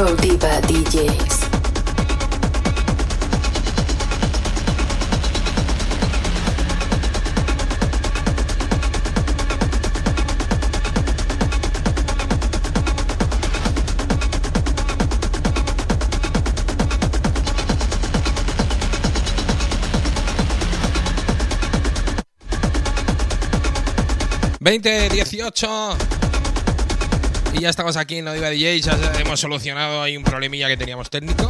No Diva DJs. ...20, 18... Y ya estamos aquí en No Diva DJ, ya hemos solucionado ahí un problemilla que teníamos técnico.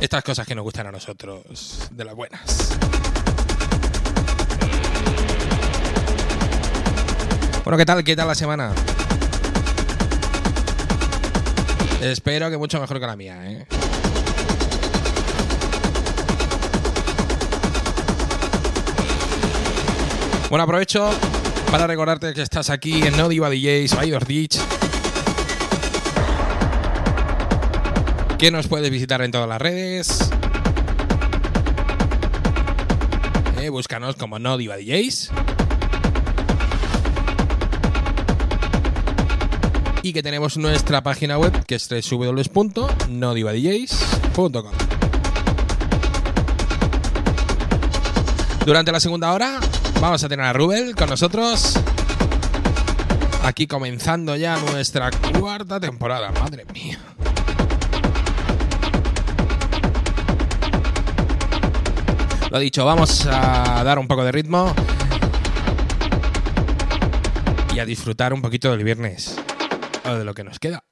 Estas cosas que nos gustan a nosotros, de las buenas. Bueno, ¿qué tal? ¿Qué tal la semana? Espero que mucho mejor que la mía, ¿eh? Bueno, aprovecho para recordarte que estás aquí en No Diva DJs, Baidor Ditch. Que nos puedes visitar en todas las redes. Eh, búscanos como No Diva DJs. Y que tenemos nuestra página web que es www.nodivadjs.com. Durante la segunda hora Vamos a tener a Rubel con nosotros. Aquí comenzando ya nuestra cuarta temporada. Madre mía. Lo dicho, vamos a dar un poco de ritmo y a disfrutar un poquito del viernes o de lo que nos queda.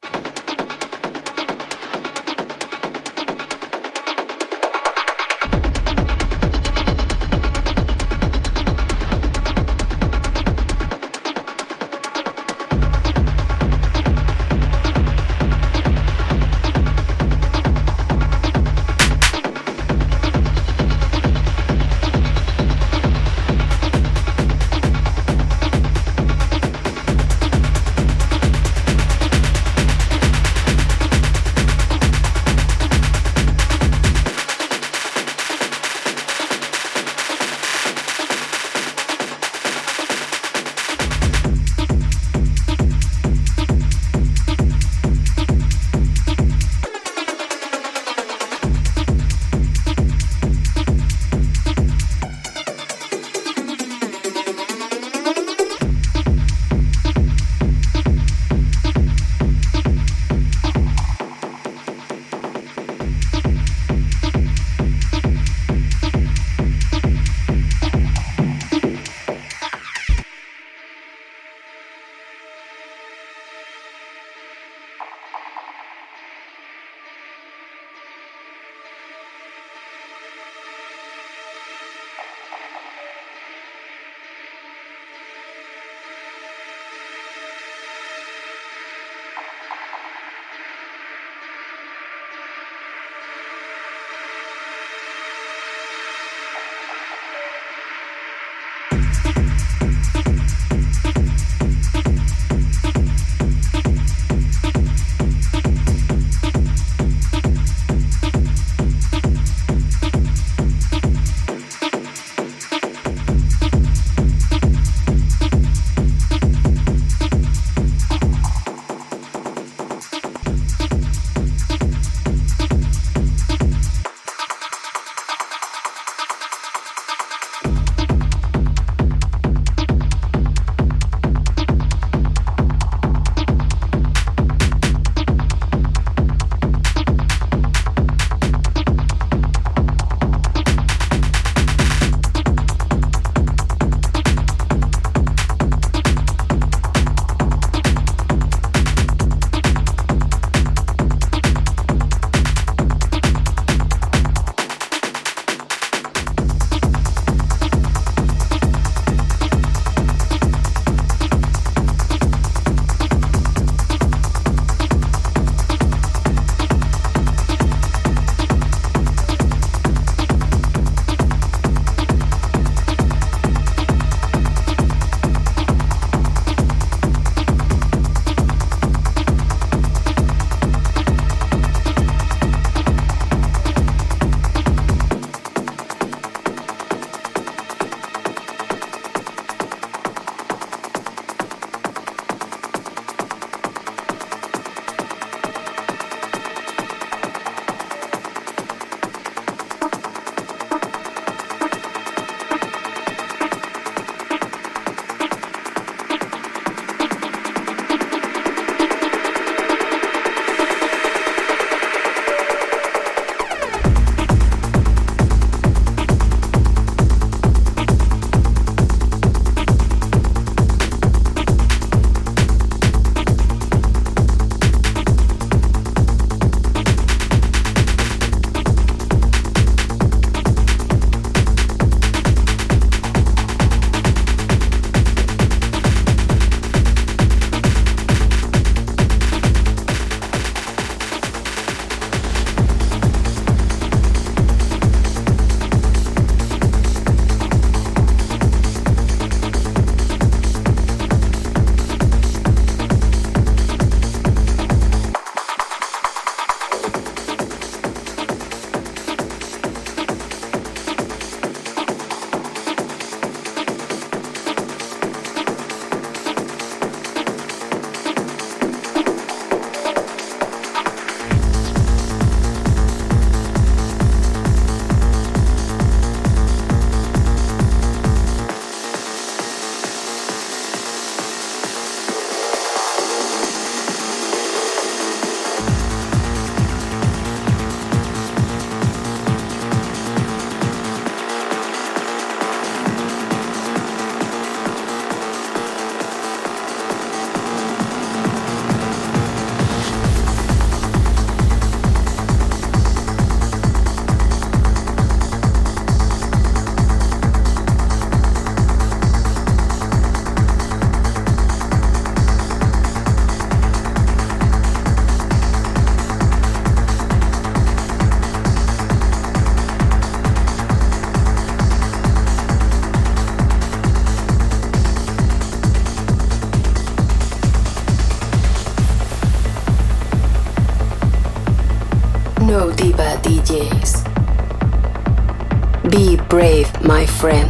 Friend.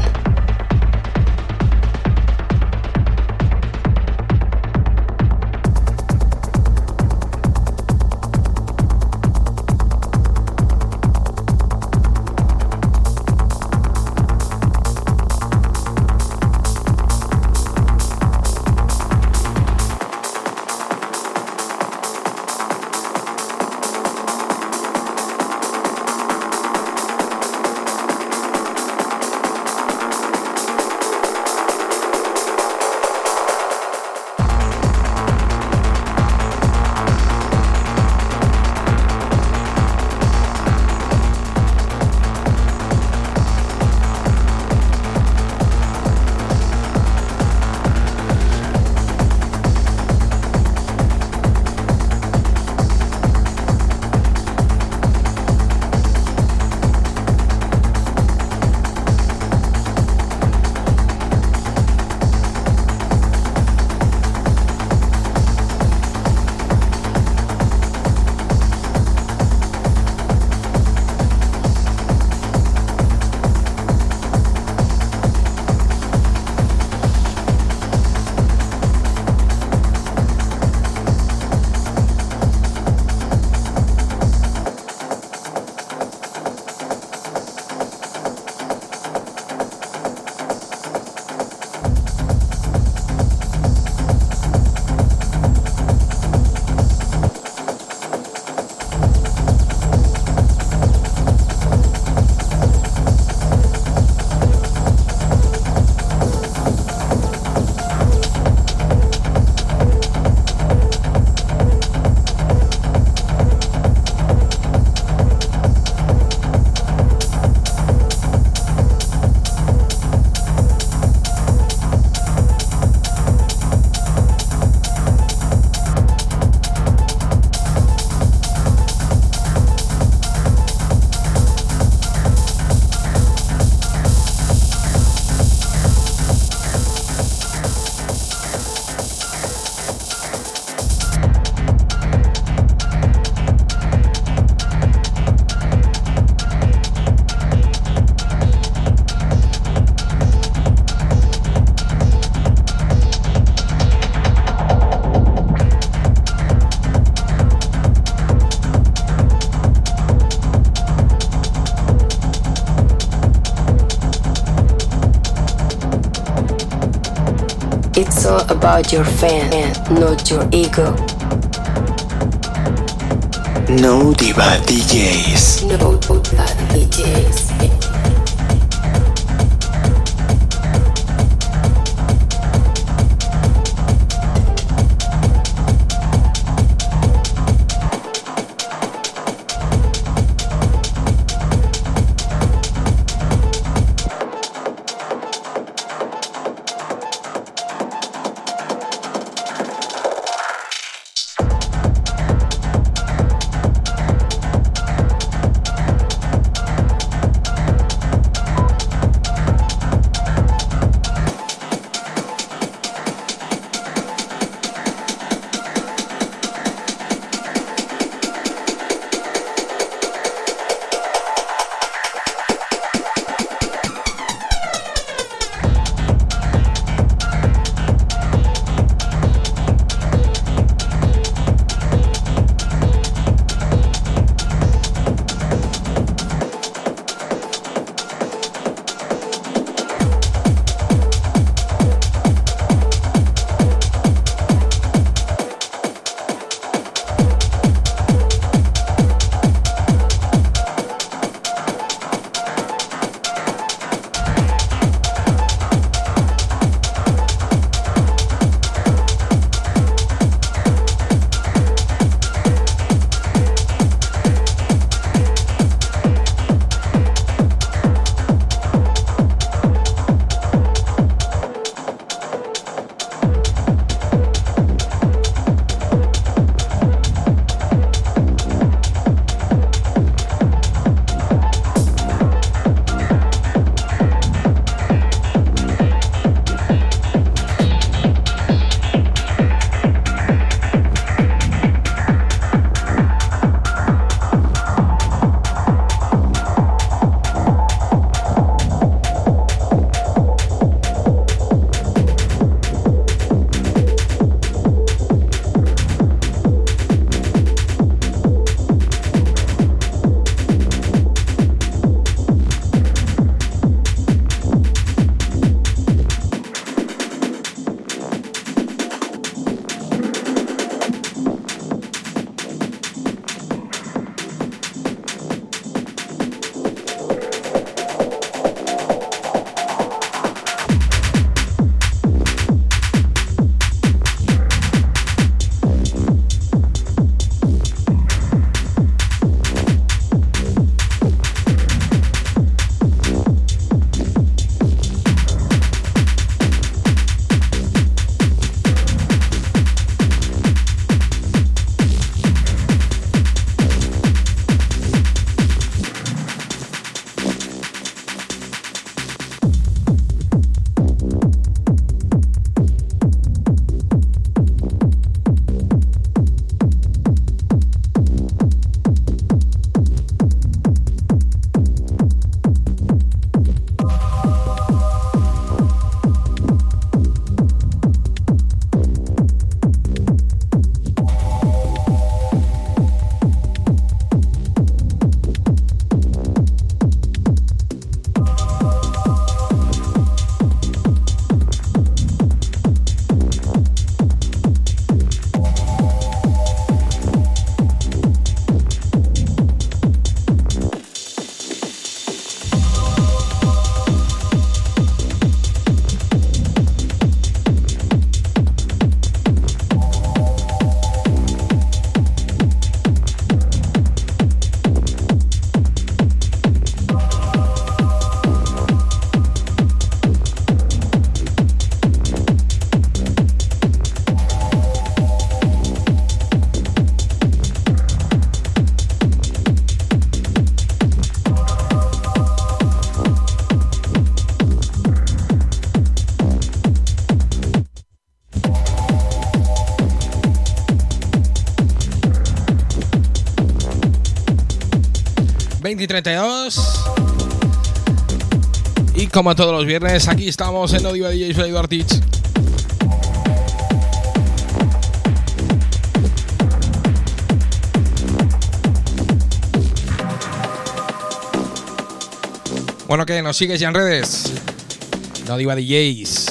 Friend. about your fan, not your ego. No Diva DJs. No Diva DJs. 20 y 32. Y como todos los viernes, aquí estamos en Odiva DJ soy Teach. Bueno, que nos sigues ya en redes. No Diva DJs.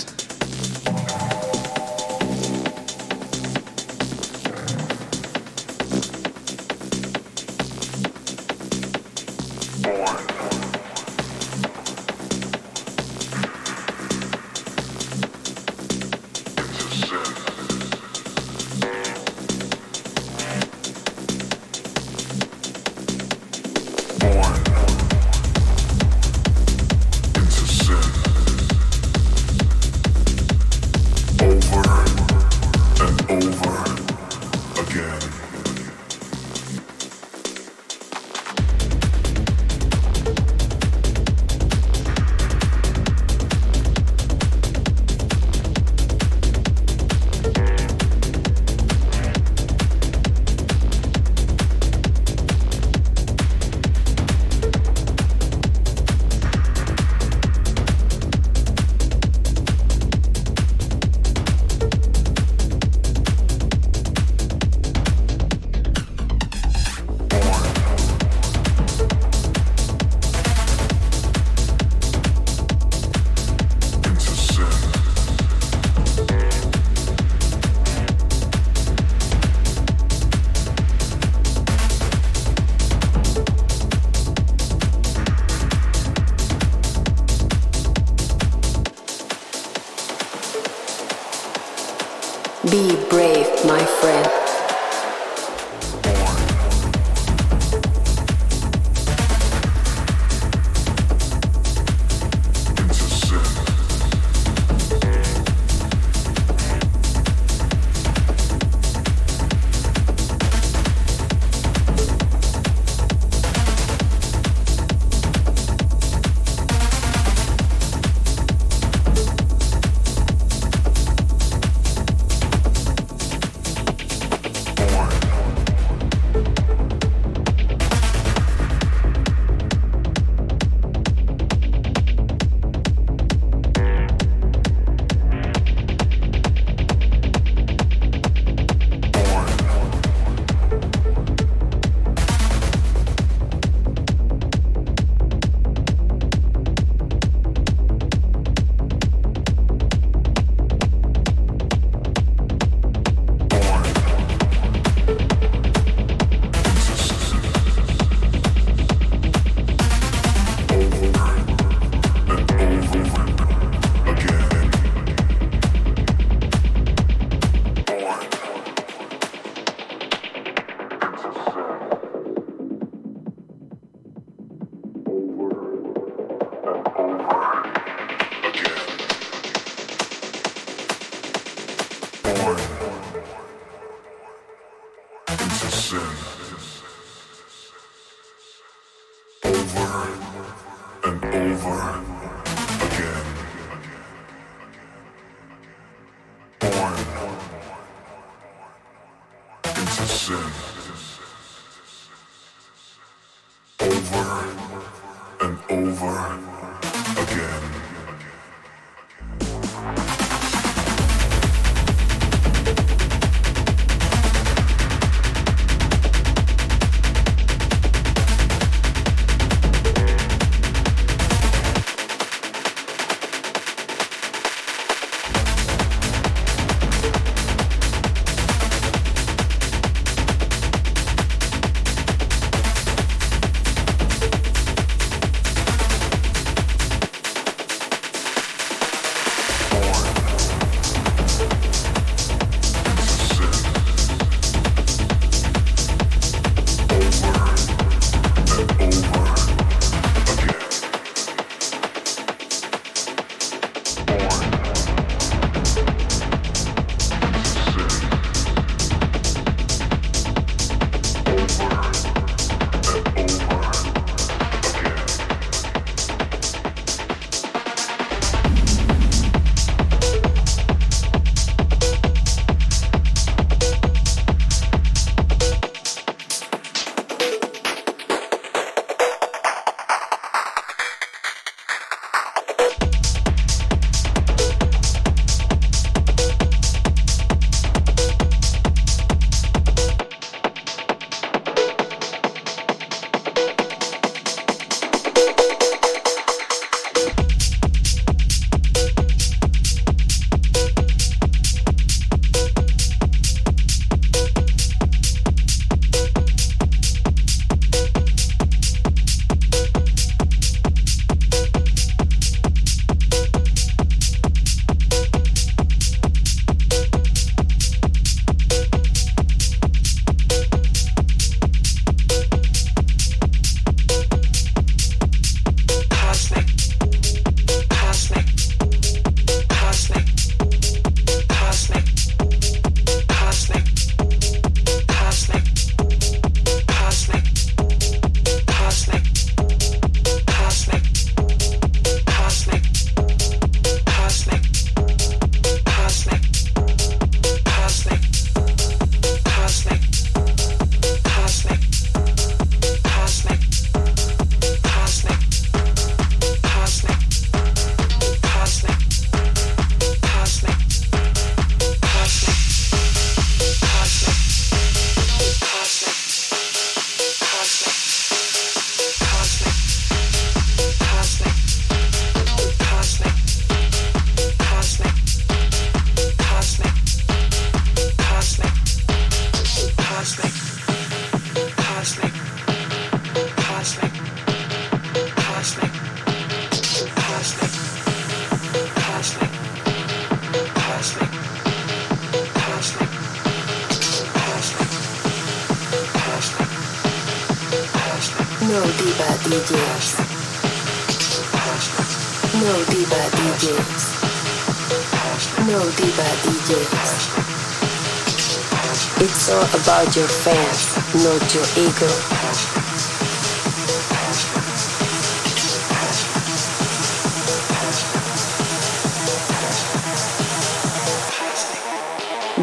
Not your ego.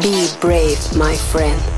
Be brave, my friend.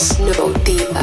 DJs. No Diva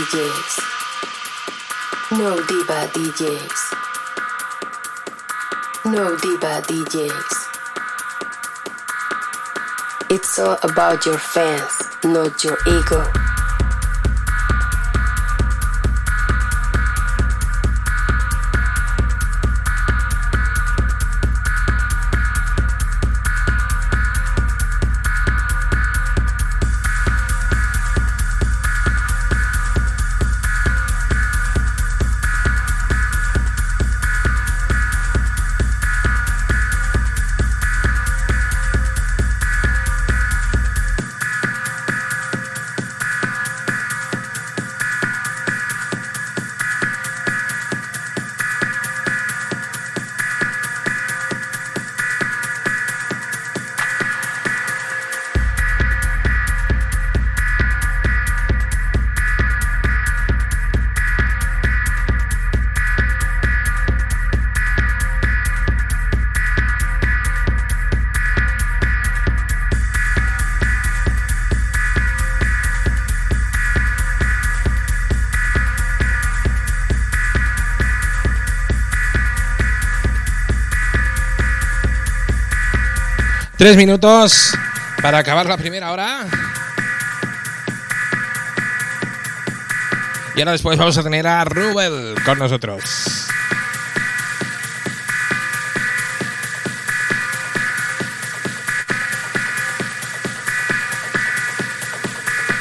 DJs. No Diva DJs. No Diva DJs. It's all about your fans, not your ego. Tres minutos para acabar la primera hora. Y ahora después vamos a tener a Rubel con nosotros.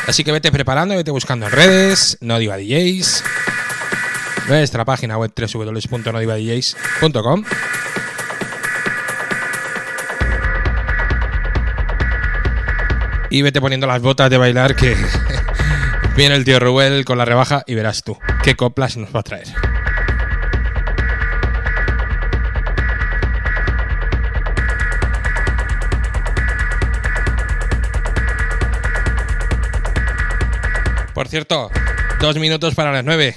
Así que vete preparando, vete buscando en redes, no diva DJs, nuestra página web www.nodivadjs.com Y vete poniendo las botas de bailar que viene el tío Rubel con la rebaja y verás tú qué coplas nos va a traer. Por cierto, dos minutos para las nueve.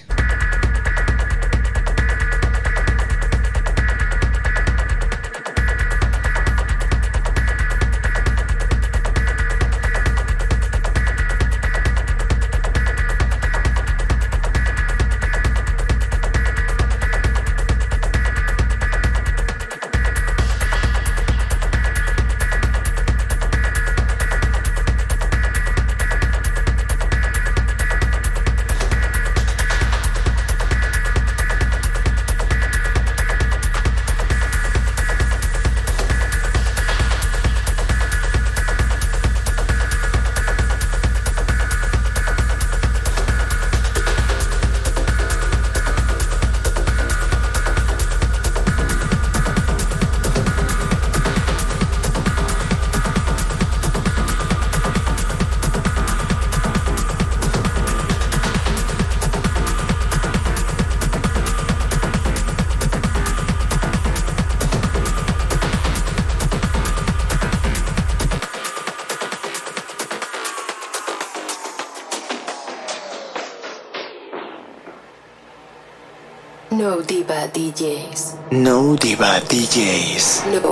No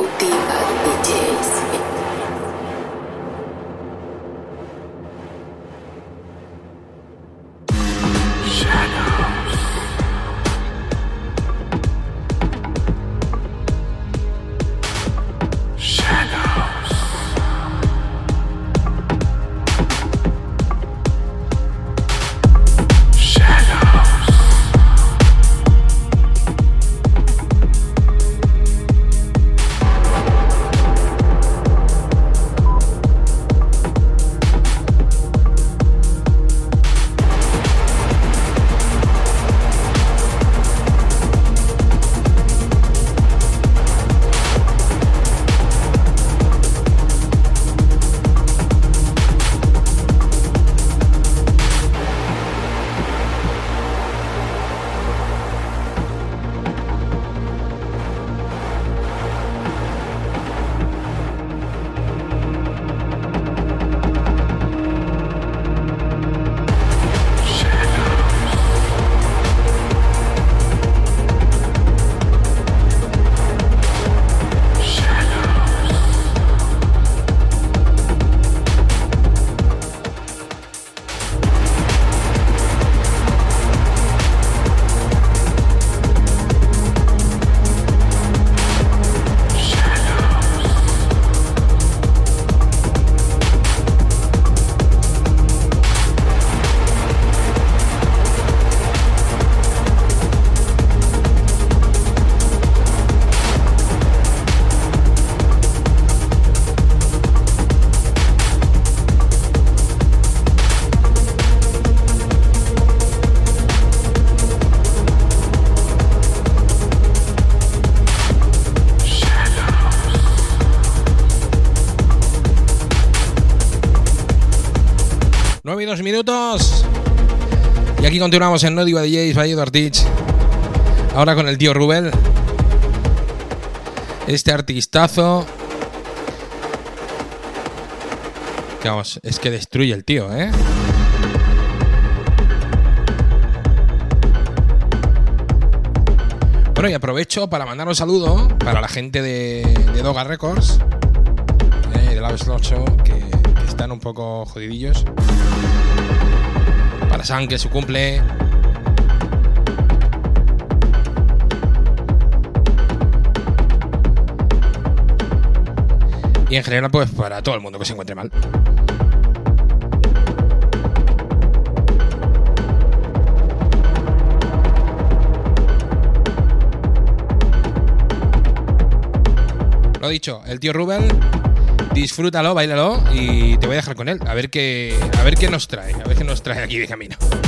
9 y 2 minutos. Y aquí continuamos en No Diva DJs Edward Teach. Ahora con el tío Rubel. Este artistazo. Vamos, es que destruye el tío, ¿eh? Bueno, y aprovecho para mandar un saludo para la gente de, de Doga Records, eh, de la 8, que, que están un poco jodidillos. Para San, que es su cumple. Y en general, pues para todo el mundo que se encuentre mal. Lo dicho, el tío Rubel, disfrútalo, bailalo y te voy a dejar con él. A ver qué, a ver qué nos trae, a ver nos trae aquí de camino.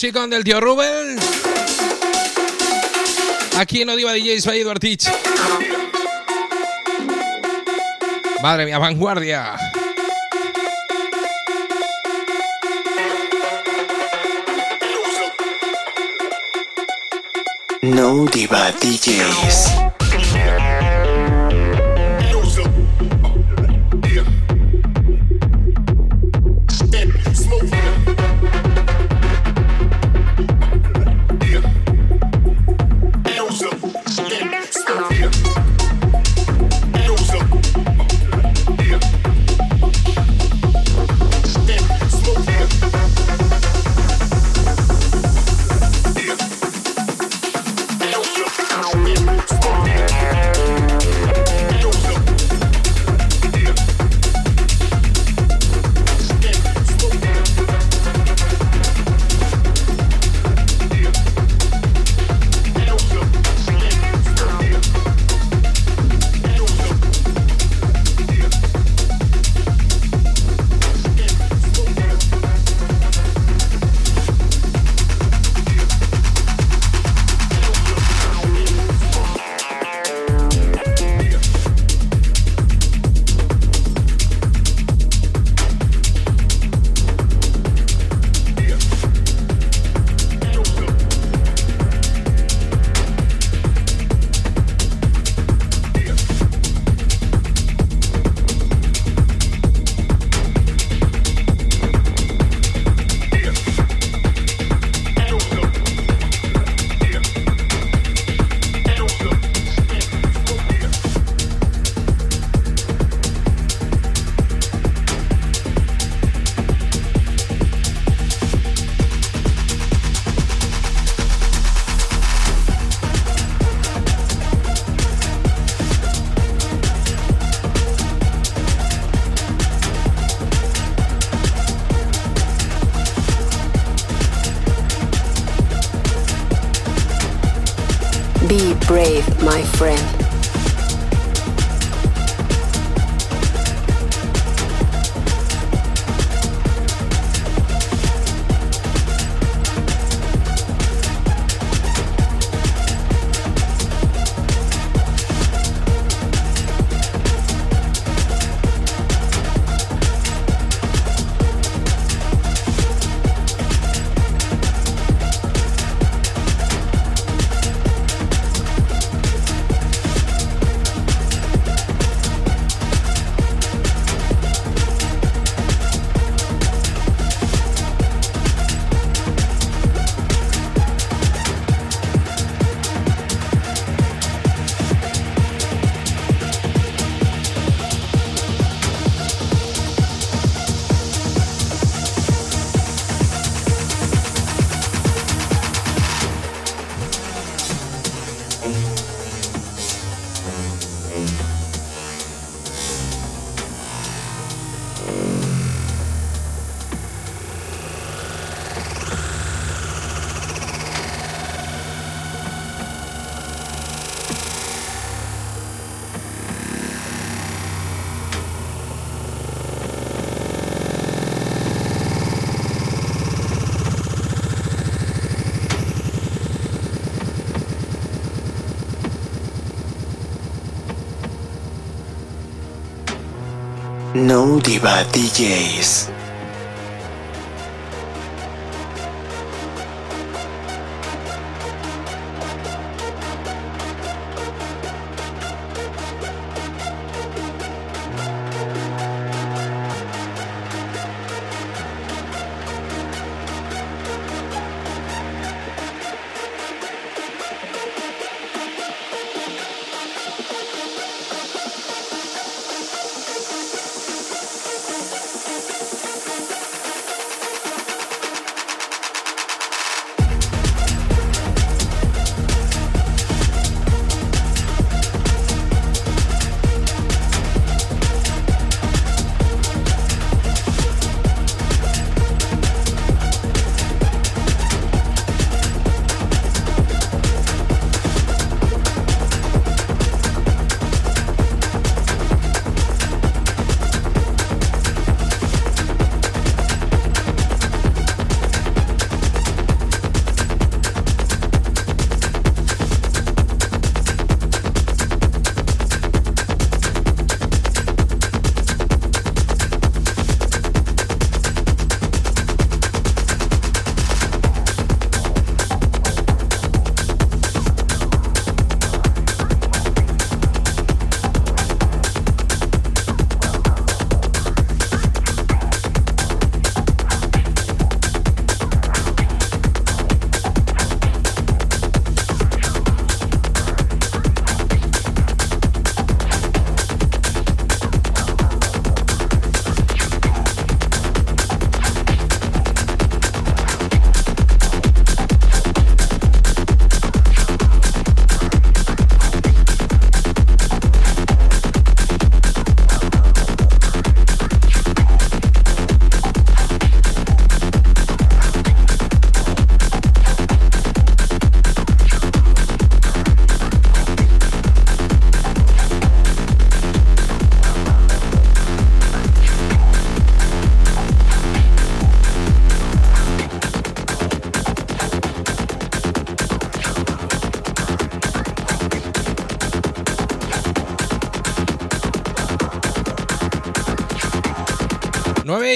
Musicón del tío Rubén. Aquí en Odiva DJs Eduard Teach. Madre mía, vanguardia. No Diva DJs. No Diva DJs.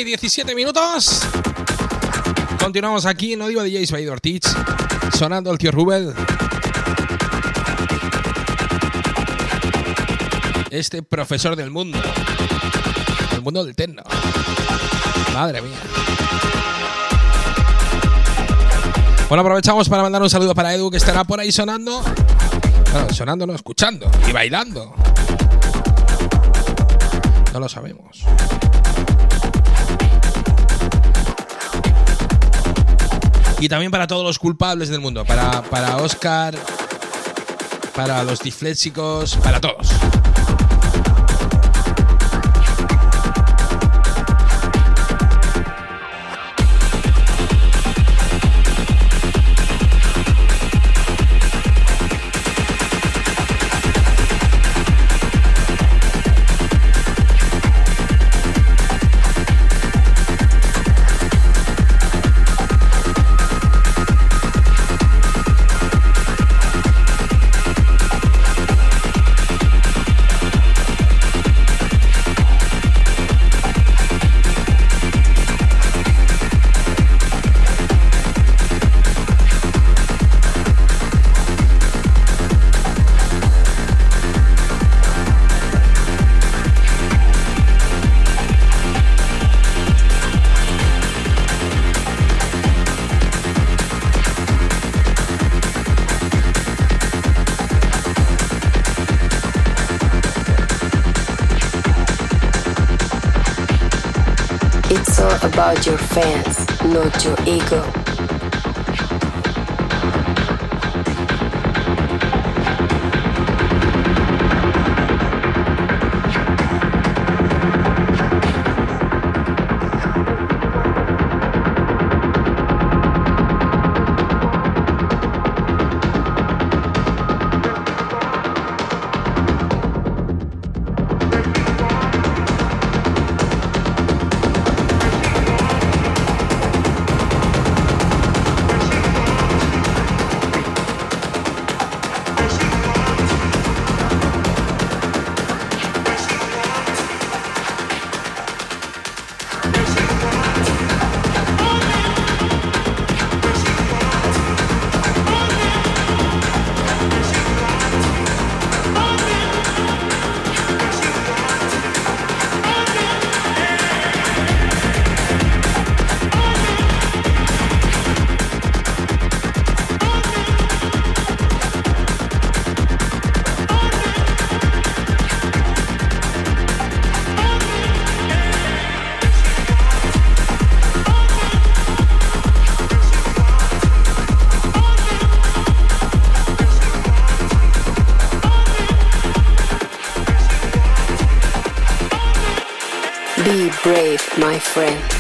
Y 17 minutos. Continuamos aquí, no digo DJs by Ortiz, sonando el tío Rubel. Este profesor del mundo. El mundo del techno. Madre mía. Bueno, aprovechamos para mandar un saludo para Edu que estará por ahí sonando. Bueno, sonando, no, escuchando y bailando. No lo sabemos. Y también para todos los culpables del mundo. Para, para Oscar, para los disléxicos, para todos. About your fans, not your ego. My friend.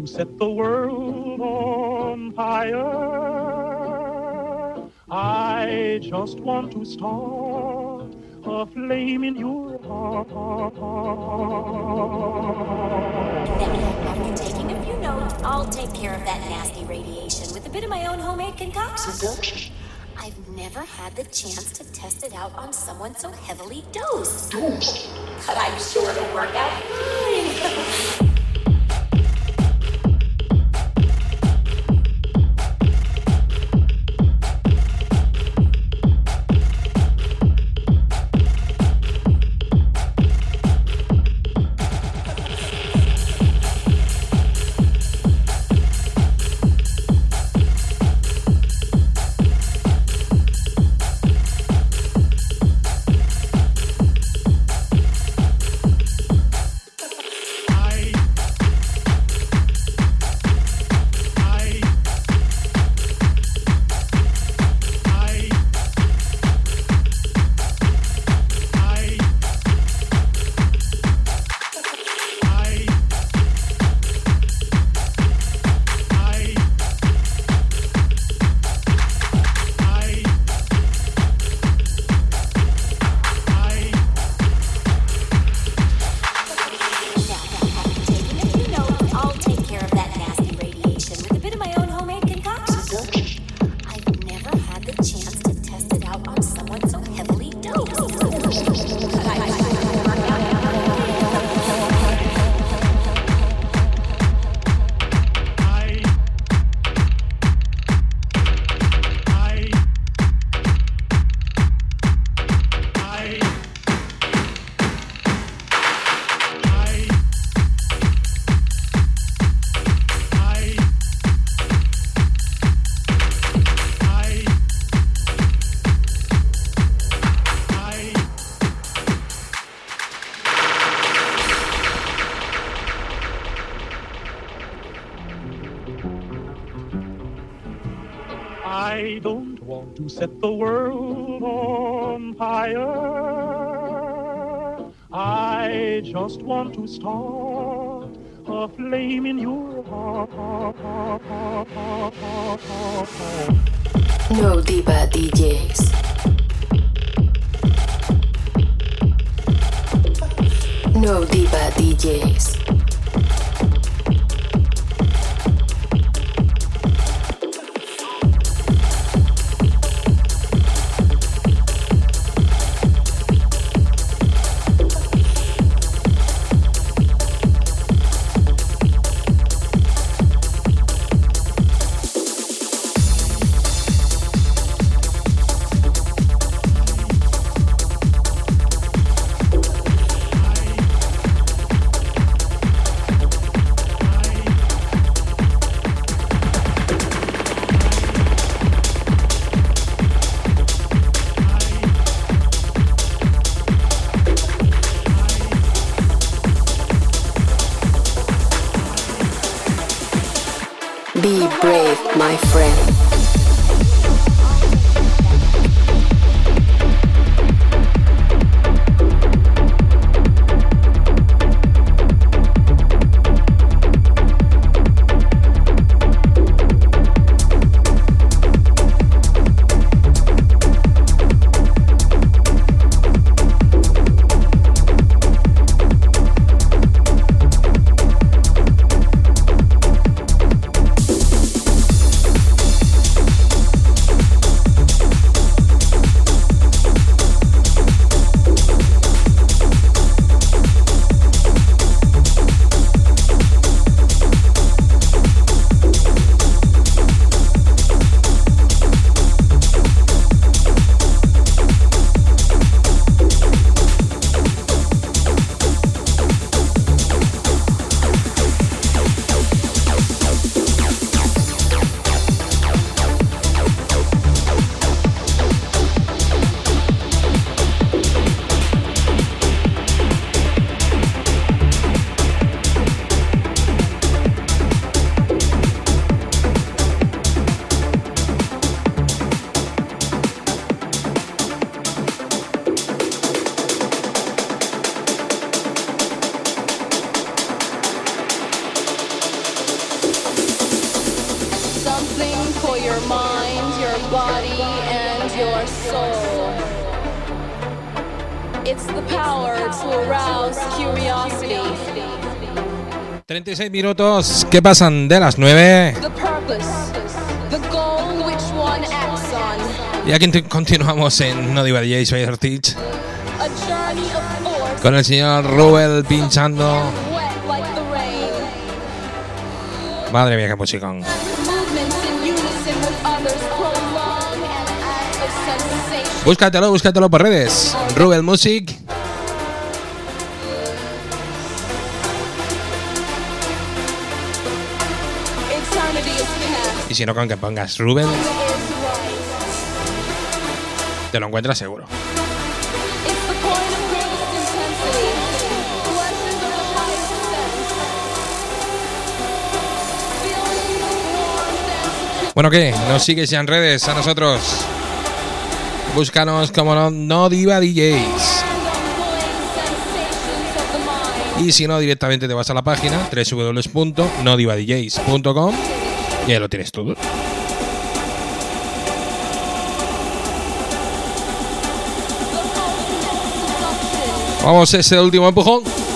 To set the world on fire. I just want to start a flame in your heart. After taking a few notes, I'll take care of that nasty radiation with a bit of my own homemade concoction. I've never had the chance to test it out on someone so heavily dosed. But I'm sure it'll work out storm. 36 minutos, ¿qué pasan de las 9? The purpose, the goal which one acts on. Y aquí continuamos en No Diva DJ, soy Ortiz, con el señor Rubel pinchando. Madre mía, qué musicón. Búscatelo, búscatelo por redes. Rubel Music. Past. Y si no, con que pongas right. te lo encuentras seguro. Bueno, ¿qué? ¿Nos sigues ya en redes a nosotros? Búscanos como no, no Diva DJs. Y si no, directamente te vas a la página www.nodivadjs.com y ahí lo tienes todo. Vamos, ese último empujón.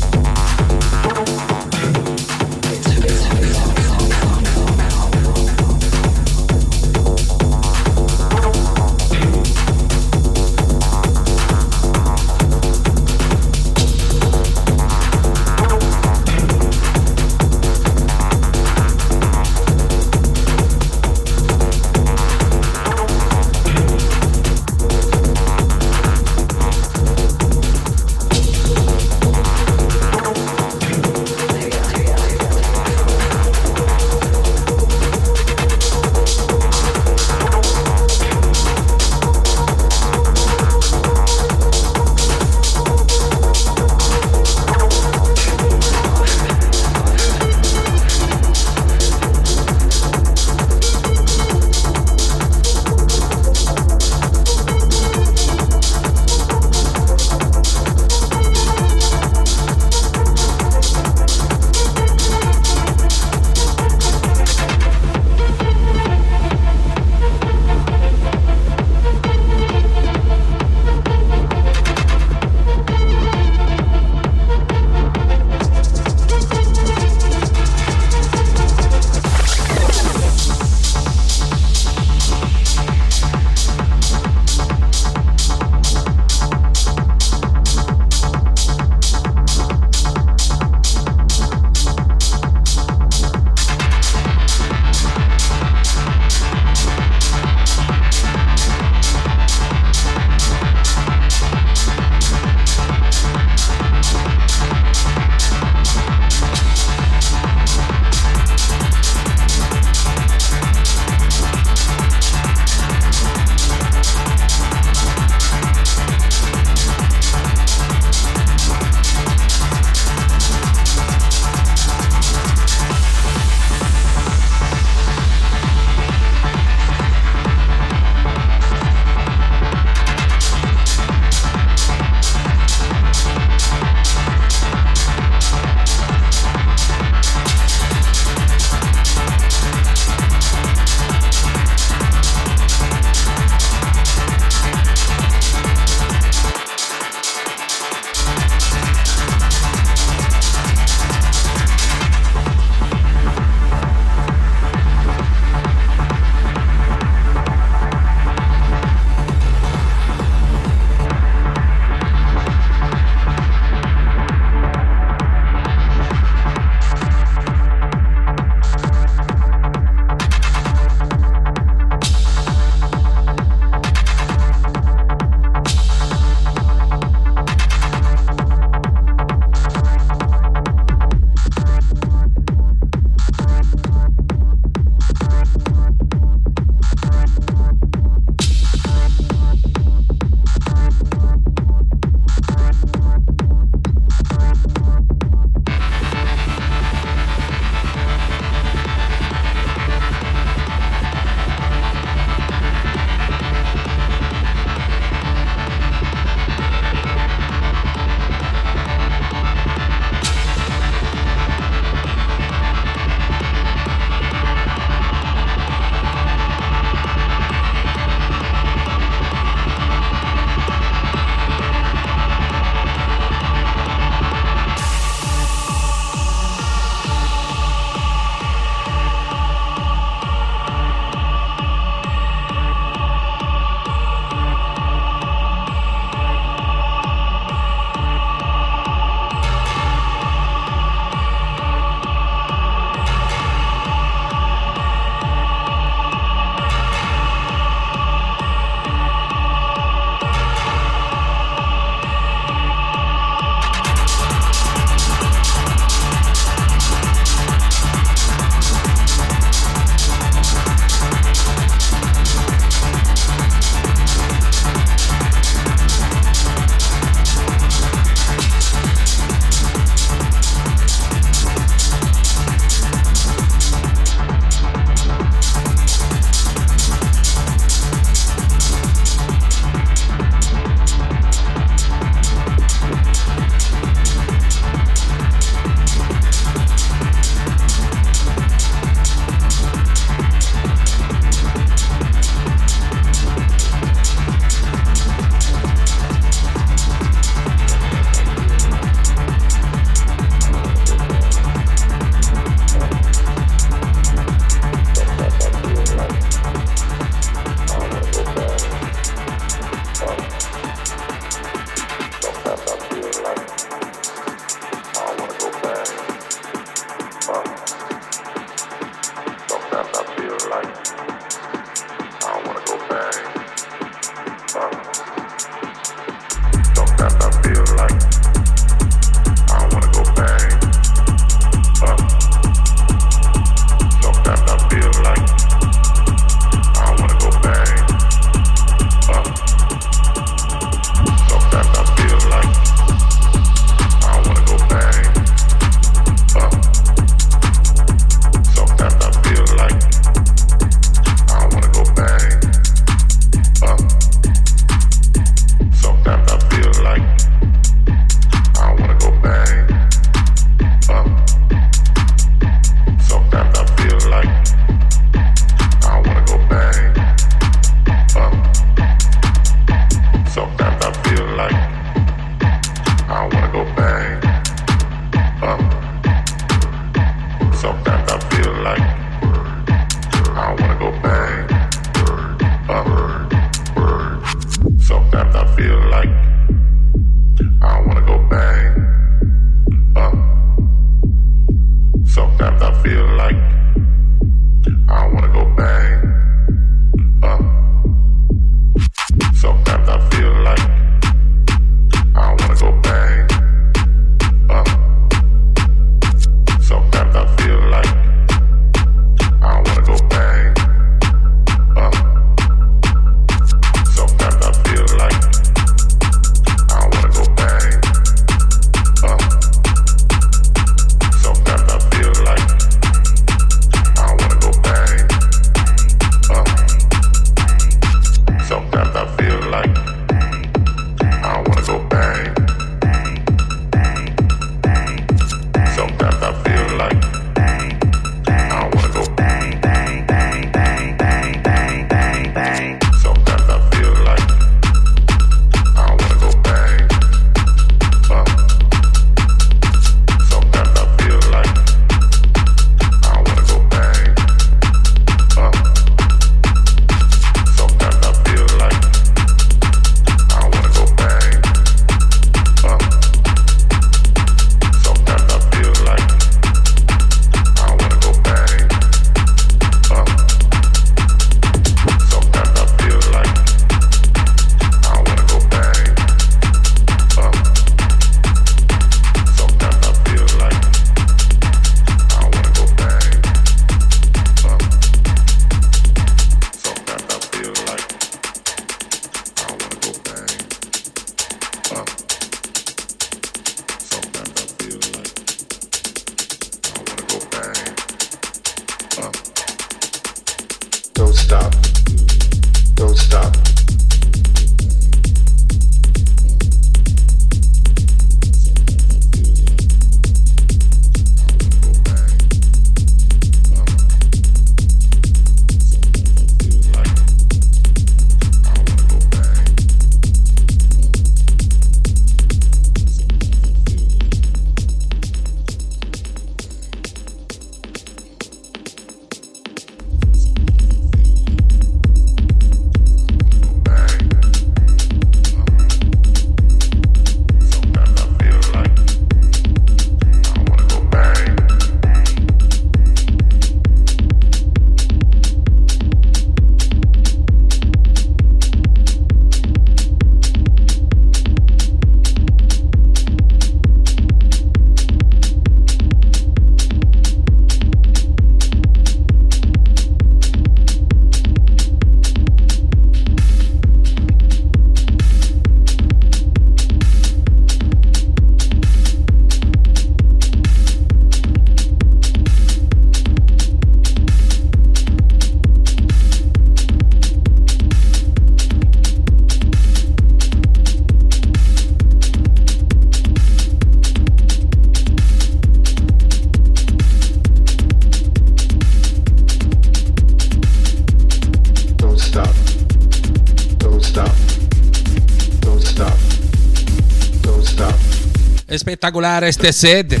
espectacular este set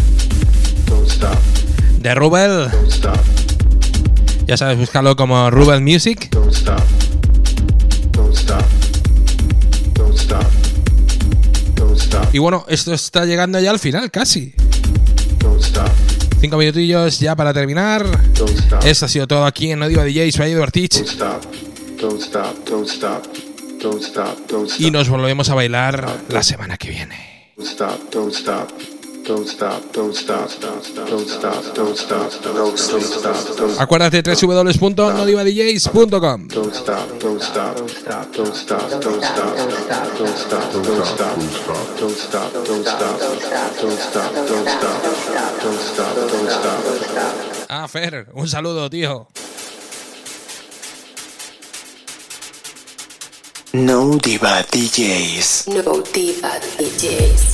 de Rubel. Ya sabes, búscalo como Rubel Music. Y bueno, esto está llegando ya al final, casi. Cinco minutillos ya para terminar. Esto ha sido todo aquí en No DJ, soy Eduard Teach. Y nos volvemos a bailar la semana que stop. Don't stop. Don't stop. Don't stop. Don't stop. Don't stop. Don't stop. Don't stop. Don't Acuérdate www.nodivadjs.com. Don't stop, don't stop, don't stop, don't stop, don't stop, don't stop, don't stop, don't stop, don't stop, don't stop, don't stop, don't stop, don't stop. Ah, Fer, un saludo, tío. No Diva DJs. No Diva DJs.